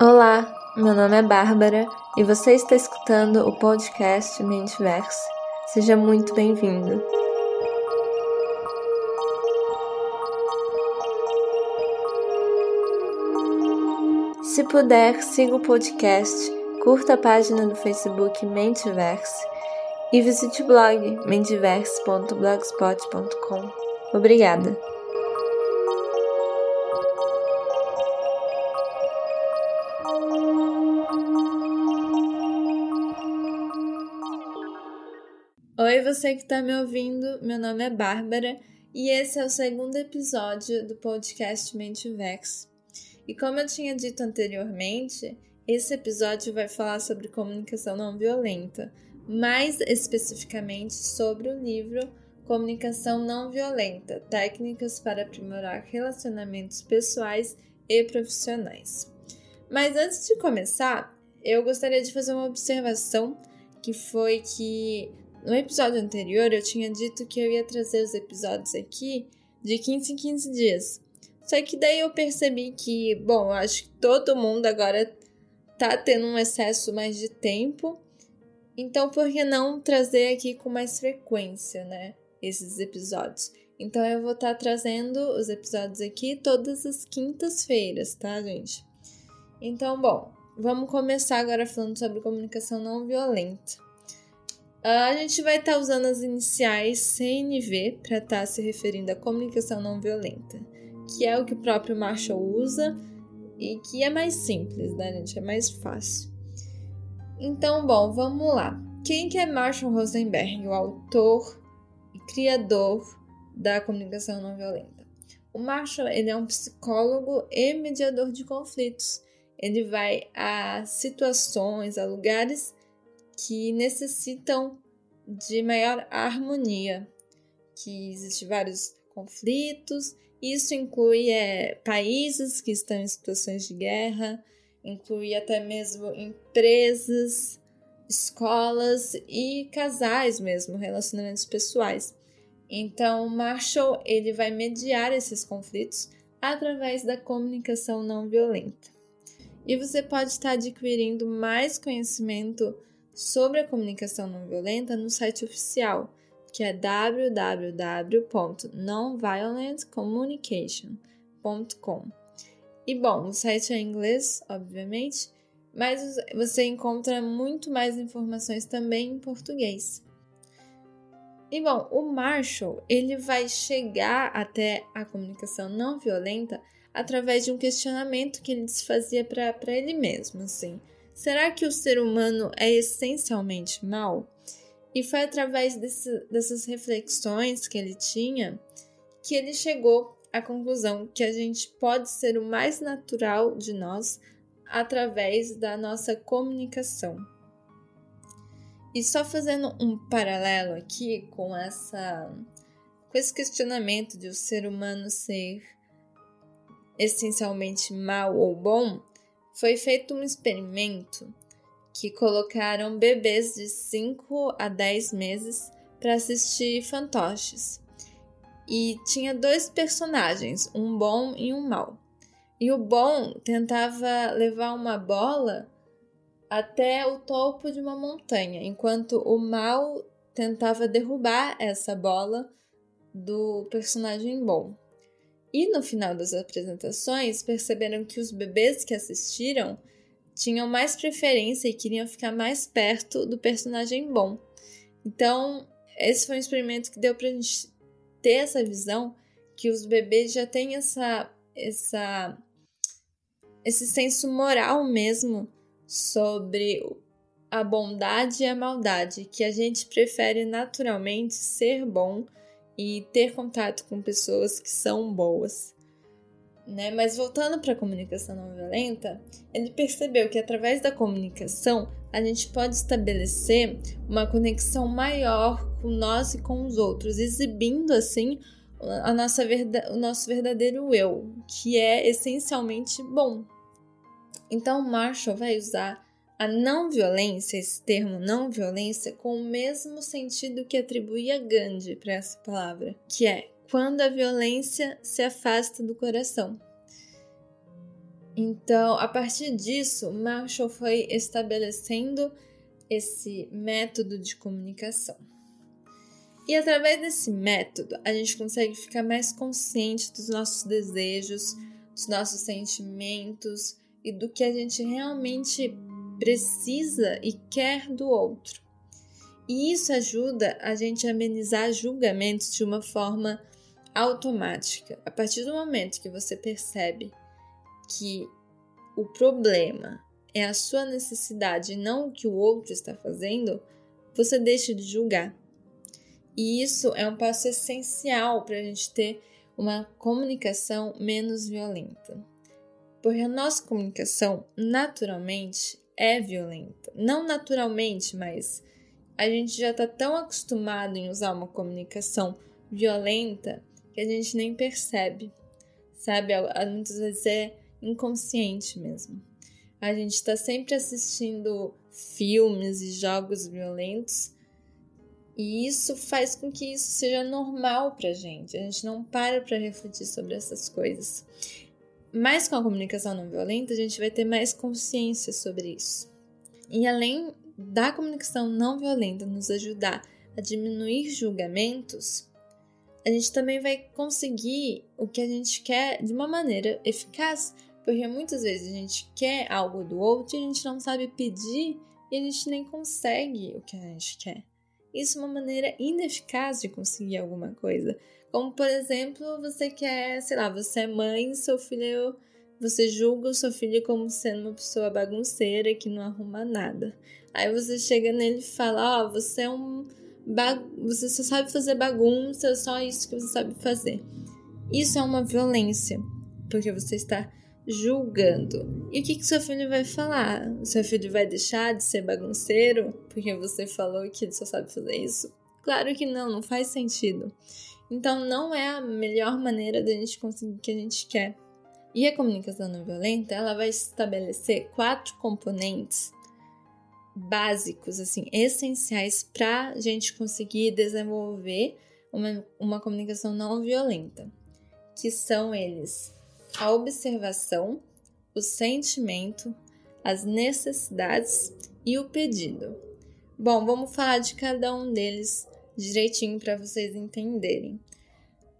Olá, meu nome é Bárbara e você está escutando o podcast Mentiverse. Seja muito bem-vindo. Se puder, siga o podcast, curta a página do Facebook Mentiverse e visite o blog mentiverse.blogspot.com. Obrigada! Oi, você que está me ouvindo, meu nome é Bárbara e esse é o segundo episódio do podcast Mentivex. E como eu tinha dito anteriormente, esse episódio vai falar sobre comunicação não violenta, mais especificamente sobre o livro Comunicação Não Violenta: Técnicas para aprimorar relacionamentos pessoais e profissionais. Mas antes de começar, eu gostaria de fazer uma observação que foi que no episódio anterior, eu tinha dito que eu ia trazer os episódios aqui de 15 em 15 dias. Só que daí eu percebi que, bom, eu acho que todo mundo agora tá tendo um excesso mais de tempo. Então, por que não trazer aqui com mais frequência, né? Esses episódios. Então, eu vou estar tá trazendo os episódios aqui todas as quintas-feiras, tá, gente? Então, bom, vamos começar agora falando sobre comunicação não violenta. A gente vai estar tá usando as iniciais CNV para estar tá se referindo à comunicação não violenta, que é o que o próprio Marshall usa e que é mais simples, né, gente? É mais fácil. Então, bom, vamos lá. Quem que é Marshall Rosenberg, o autor e criador da comunicação não violenta? O Marshall, ele é um psicólogo e mediador de conflitos. Ele vai a situações, a lugares que necessitam de maior harmonia, que existem vários conflitos. Isso inclui é, países que estão em situações de guerra, inclui até mesmo empresas, escolas e casais mesmo, relacionamentos pessoais. Então, Marshall ele vai mediar esses conflitos através da comunicação não violenta. E você pode estar adquirindo mais conhecimento sobre a comunicação não violenta no site oficial, que é www.nonviolentcommunication.com. E bom, o site é em inglês, obviamente, mas você encontra muito mais informações também em português. E bom, o Marshall, ele vai chegar até a comunicação não violenta através de um questionamento que ele se fazia para ele mesmo, assim. Será que o ser humano é essencialmente mal? E foi através desse, dessas reflexões que ele tinha que ele chegou à conclusão que a gente pode ser o mais natural de nós através da nossa comunicação. E só fazendo um paralelo aqui com essa com esse questionamento de o ser humano ser essencialmente mal ou bom, foi feito um experimento que colocaram bebês de 5 a 10 meses para assistir fantoches. E tinha dois personagens, um bom e um mau. E o bom tentava levar uma bola até o topo de uma montanha, enquanto o mal tentava derrubar essa bola do personagem bom. E no final das apresentações, perceberam que os bebês que assistiram tinham mais preferência e queriam ficar mais perto do personagem bom. Então, esse foi um experimento que deu pra gente ter essa visão que os bebês já têm essa, essa esse senso moral mesmo sobre a bondade e a maldade, que a gente prefere naturalmente ser bom e ter contato com pessoas que são boas. Né? Mas voltando para a comunicação não violenta, ele percebeu que através da comunicação a gente pode estabelecer uma conexão maior com nós e com os outros, exibindo assim a nossa o nosso verdadeiro eu, que é essencialmente bom. Então Marshall vai usar a não violência, esse termo não violência, com o mesmo sentido que atribuía Gandhi para essa palavra, que é quando a violência se afasta do coração. Então, a partir disso, Marshall foi estabelecendo esse método de comunicação. E através desse método, a gente consegue ficar mais consciente dos nossos desejos, dos nossos sentimentos e do que a gente realmente precisa e quer do outro. E isso ajuda a gente a amenizar julgamentos de uma forma automática. A partir do momento que você percebe que o problema é a sua necessidade e não o que o outro está fazendo, você deixa de julgar. E isso é um passo essencial para a gente ter uma comunicação menos violenta. Porque a nossa comunicação, naturalmente, é violenta. Não naturalmente, mas a gente já está tão acostumado em usar uma comunicação violenta que a gente nem percebe, sabe? Muitas vezes é inconsciente mesmo. A gente está sempre assistindo filmes e jogos violentos e isso faz com que isso seja normal pra gente. A gente não para para refletir sobre essas coisas. Mas com a comunicação não violenta, a gente vai ter mais consciência sobre isso. E além da comunicação não violenta nos ajudar a diminuir julgamentos, a gente também vai conseguir o que a gente quer de uma maneira eficaz, porque muitas vezes a gente quer algo do outro e a gente não sabe pedir e a gente nem consegue o que a gente quer. Isso é uma maneira ineficaz de conseguir alguma coisa. Como, por exemplo, você quer, sei lá, você é mãe, seu filho você julga o seu filho como sendo uma pessoa bagunceira que não arruma nada. Aí você chega nele e fala: Ó, oh, você é um. Você só sabe fazer bagunça, só isso que você sabe fazer. Isso é uma violência, porque você está julgando. E o que, que seu filho vai falar? Seu filho vai deixar de ser bagunceiro porque você falou que ele só sabe fazer isso? Claro que não, não faz sentido. Então não é a melhor maneira da gente conseguir o que a gente quer. E a comunicação não violenta, ela vai estabelecer quatro componentes básicos, assim, essenciais para a gente conseguir desenvolver uma, uma comunicação não violenta, que são eles a observação, o sentimento, as necessidades e o pedido. Bom, vamos falar de cada um deles direitinho para vocês entenderem.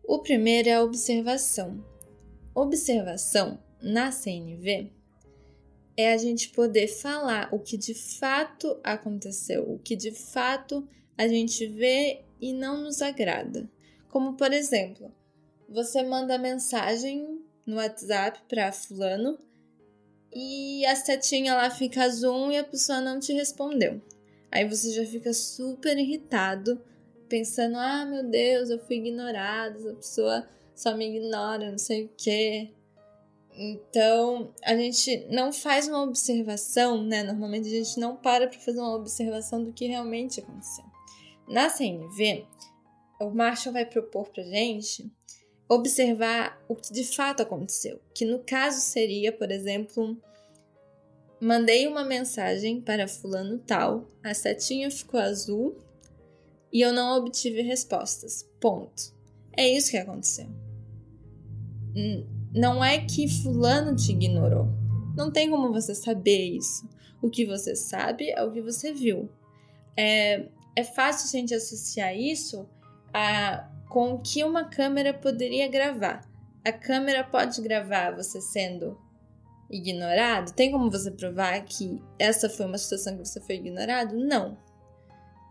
O primeiro é a observação. Observação na CNV é a gente poder falar o que de fato aconteceu, o que de fato a gente vê e não nos agrada. Como, por exemplo, você manda mensagem no WhatsApp para fulano e a setinha lá fica zoom e a pessoa não te respondeu. Aí você já fica super irritado, pensando: "Ah, meu Deus, eu fui ignorado, essa pessoa só me ignora, não sei o quê". Então, a gente não faz uma observação, né? Normalmente a gente não para para fazer uma observação do que realmente aconteceu. Na CNV, o Marshall vai propor pra gente observar o que de fato aconteceu, que no caso seria, por exemplo, mandei uma mensagem para fulano tal, a setinha ficou azul e eu não obtive respostas. Ponto. É isso que aconteceu. Não é que fulano te ignorou. Não tem como você saber isso. O que você sabe é o que você viu. É, é fácil a gente associar isso a com o que uma câmera poderia gravar. A câmera pode gravar você sendo ignorado? Tem como você provar que essa foi uma situação que você foi ignorado? Não.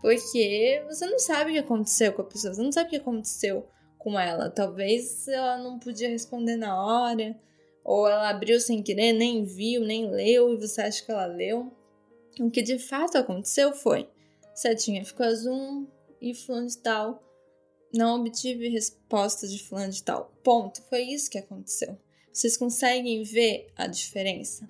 Porque você não sabe o que aconteceu com a pessoa, você não sabe o que aconteceu com ela. Talvez ela não podia responder na hora, ou ela abriu sem querer, nem viu, nem leu, e você acha que ela leu. O que de fato aconteceu foi: setinha ficou azul e fulano de tal não obtive respostas de fulano de tal. Ponto. Foi isso que aconteceu. Vocês conseguem ver a diferença?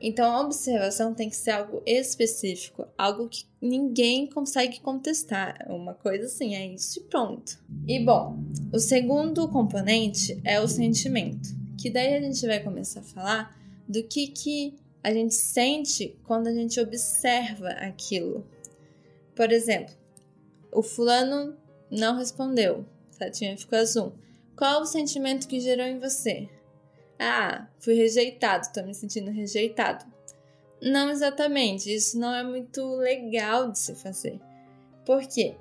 Então a observação tem que ser algo específico, algo que ninguém consegue contestar. Uma coisa assim, é isso e pronto. E bom, o segundo componente é o sentimento, que daí a gente vai começar a falar do que, que a gente sente quando a gente observa aquilo. Por exemplo, o fulano não respondeu. Setinha ficou azul. Qual o sentimento que gerou em você? Ah, fui rejeitado, tô me sentindo rejeitado. Não exatamente, isso não é muito legal de se fazer. Por quê?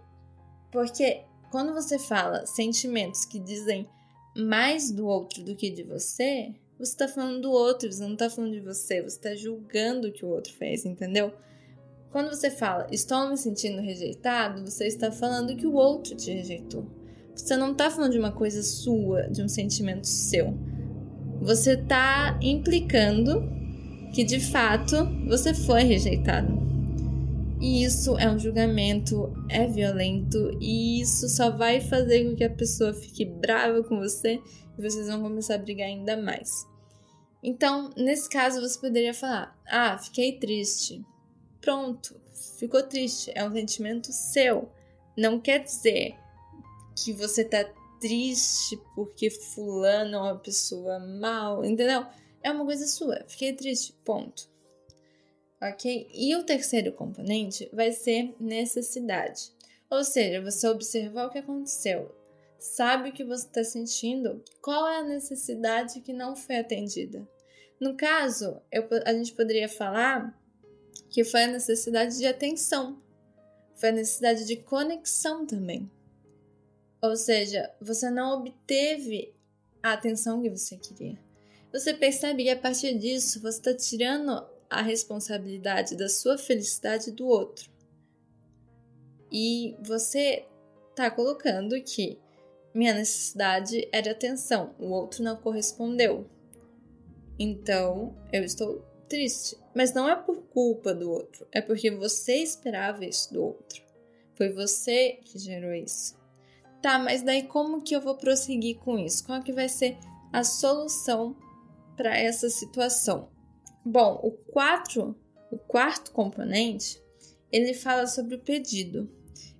Porque quando você fala sentimentos que dizem mais do outro do que de você, você está falando do outro, você não está falando de você, você está julgando o que o outro fez, entendeu? Quando você fala estou me sentindo rejeitado, você está falando que o outro te rejeitou. Você não está falando de uma coisa sua, de um sentimento seu. Você está implicando que de fato você foi rejeitado. E isso é um julgamento, é violento e isso só vai fazer com que a pessoa fique brava com você e vocês vão começar a brigar ainda mais. Então, nesse caso, você poderia falar: Ah, fiquei triste. Pronto, ficou triste. É um sentimento seu. Não quer dizer que você tá triste porque Fulano é uma pessoa mal, entendeu? É uma coisa sua. Fiquei triste, ponto ok? E o terceiro componente vai ser necessidade. Ou seja, você observar o que aconteceu, sabe o que você está sentindo, qual é a necessidade que não foi atendida. No caso, eu, a gente poderia falar que foi a necessidade de atenção, foi a necessidade de conexão também. Ou seja, você não obteve a atenção que você queria. Você percebe que a partir disso você está tirando a responsabilidade da sua felicidade do outro. E você está colocando que minha necessidade de atenção, o outro não correspondeu. Então eu estou triste. Mas não é por culpa do outro, é porque você esperava isso do outro. Foi você que gerou isso. Tá, mas daí como que eu vou prosseguir com isso? Qual que vai ser a solução para essa situação? Bom, o, quatro, o quarto componente, ele fala sobre o pedido.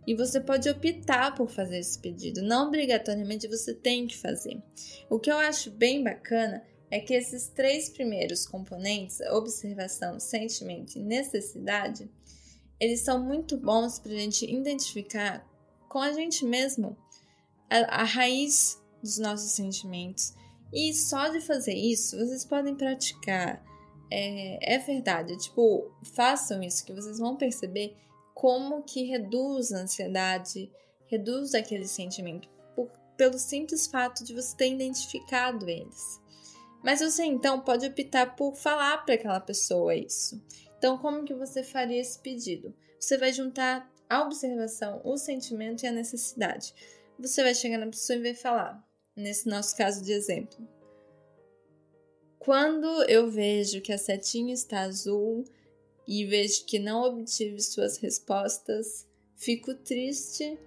E você pode optar por fazer esse pedido, não obrigatoriamente você tem que fazer. O que eu acho bem bacana é que esses três primeiros componentes, observação, sentimento e necessidade, eles são muito bons para a gente identificar com a gente mesmo a, a raiz dos nossos sentimentos. E só de fazer isso, vocês podem praticar é, é verdade. Tipo, façam isso que vocês vão perceber como que reduz a ansiedade, reduz aquele sentimento, por, pelo simples fato de você ter identificado eles. Mas você então pode optar por falar para aquela pessoa isso. Então, como que você faria esse pedido? Você vai juntar a observação, o sentimento e a necessidade. Você vai chegar na pessoa e vai falar, nesse nosso caso de exemplo. Quando eu vejo que a setinha está azul e vejo que não obtive suas respostas, fico triste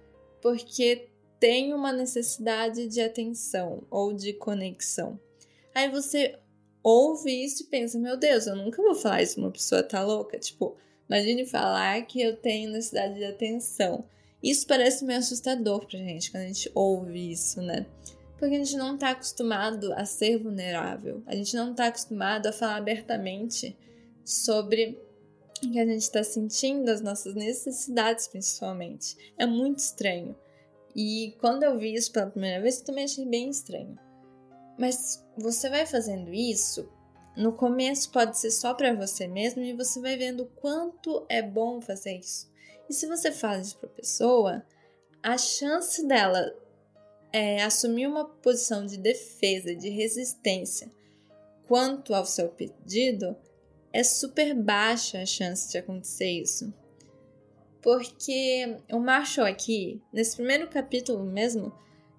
porque tenho uma necessidade de atenção ou de conexão. Aí você ouve isso e pensa: meu Deus, eu nunca vou falar isso uma pessoa tá louca. Tipo, imagine falar que eu tenho necessidade de atenção. Isso parece meio assustador pra gente quando a gente ouve isso, né? porque a gente não está acostumado a ser vulnerável, a gente não está acostumado a falar abertamente sobre o que a gente está sentindo, as nossas necessidades principalmente. É muito estranho. E quando eu vi isso pela primeira vez, eu também achei bem estranho. Mas você vai fazendo isso, no começo pode ser só para você mesmo e você vai vendo quanto é bom fazer isso. E se você faz isso para pessoa, a chance dela é, assumir uma posição de defesa, de resistência quanto ao seu pedido, é super baixa a chance de acontecer isso. Porque o Marshall aqui, nesse primeiro capítulo mesmo,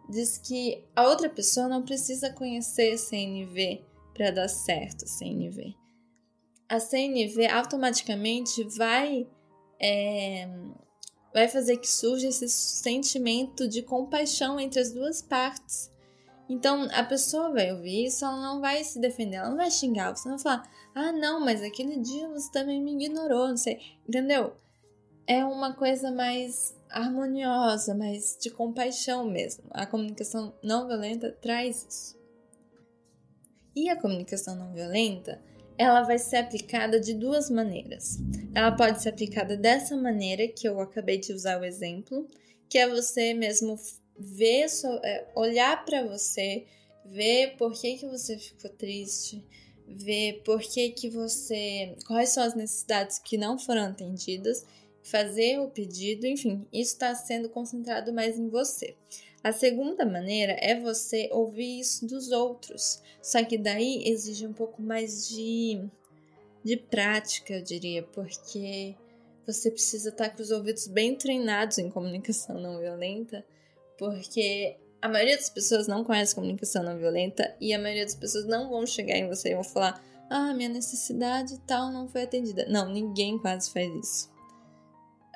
diz que a outra pessoa não precisa conhecer a CNV para dar certo a CNV. A CNV automaticamente vai é, vai fazer que surja esse sentimento de compaixão entre as duas partes. Então, a pessoa vai ouvir isso, ela não vai se defender, ela não vai xingar, você não vai falar, ah, não, mas aquele dia você também me ignorou, não sei, entendeu? É uma coisa mais harmoniosa, mais de compaixão mesmo. A comunicação não violenta traz isso. E a comunicação não violenta ela vai ser aplicada de duas maneiras. Ela pode ser aplicada dessa maneira que eu acabei de usar o exemplo, que é você mesmo ver, é, olhar para você, ver por que, que você ficou triste, ver por que, que você. quais são as necessidades que não foram atendidas, fazer o pedido, enfim, isso está sendo concentrado mais em você. A segunda maneira é você ouvir isso dos outros, só que daí exige um pouco mais de, de prática, eu diria, porque você precisa estar com os ouvidos bem treinados em comunicação não violenta, porque a maioria das pessoas não conhece comunicação não violenta e a maioria das pessoas não vão chegar em você e vão falar: ah, minha necessidade tal não foi atendida. Não, ninguém quase faz isso.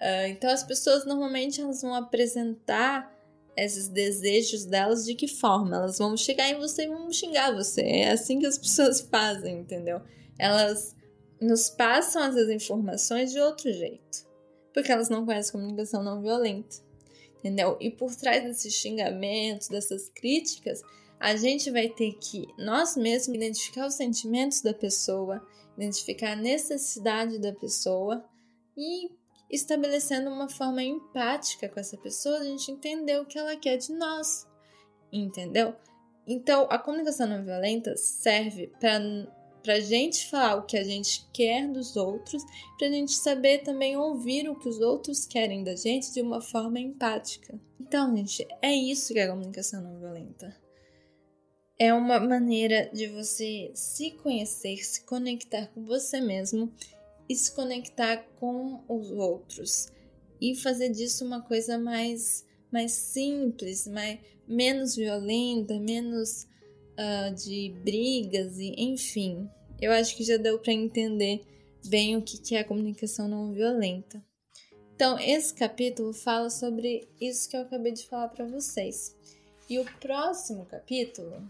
Uh, então as pessoas normalmente elas vão apresentar esses desejos delas de que forma? Elas vão chegar em você e vão xingar você. É assim que as pessoas fazem, entendeu? Elas nos passam essas informações de outro jeito, porque elas não conhecem comunicação não violenta entendeu? E por trás desses xingamentos, dessas críticas, a gente vai ter que nós mesmos identificar os sentimentos da pessoa, identificar a necessidade da pessoa e estabelecendo uma forma empática com essa pessoa, a gente entender o que ela quer de nós, entendeu? Então, a comunicação não violenta serve para para a gente falar o que a gente quer dos outros, para a gente saber também ouvir o que os outros querem da gente de uma forma empática. Então, gente, é isso que é a comunicação não violenta. É uma maneira de você se conhecer, se conectar com você mesmo e se conectar com os outros e fazer disso uma coisa mais mais simples, mais menos violenta, menos uh, de brigas e enfim. Eu acho que já deu para entender bem o que é a comunicação não violenta. Então, esse capítulo fala sobre isso que eu acabei de falar para vocês. E o próximo capítulo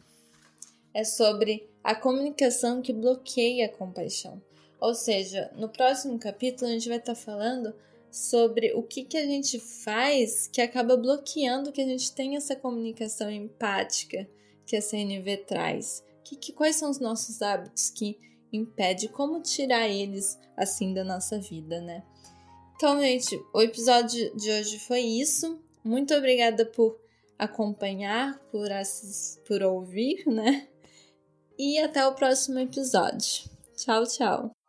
é sobre a comunicação que bloqueia a compaixão. Ou seja, no próximo capítulo a gente vai estar tá falando sobre o que, que a gente faz que acaba bloqueando que a gente tenha essa comunicação empática que a CNV traz. Que, que, quais são os nossos hábitos que impede, como tirar eles assim da nossa vida, né? Então, gente, o episódio de hoje foi isso. Muito obrigada por acompanhar, por, por ouvir, né? E até o próximo episódio. Tchau, tchau.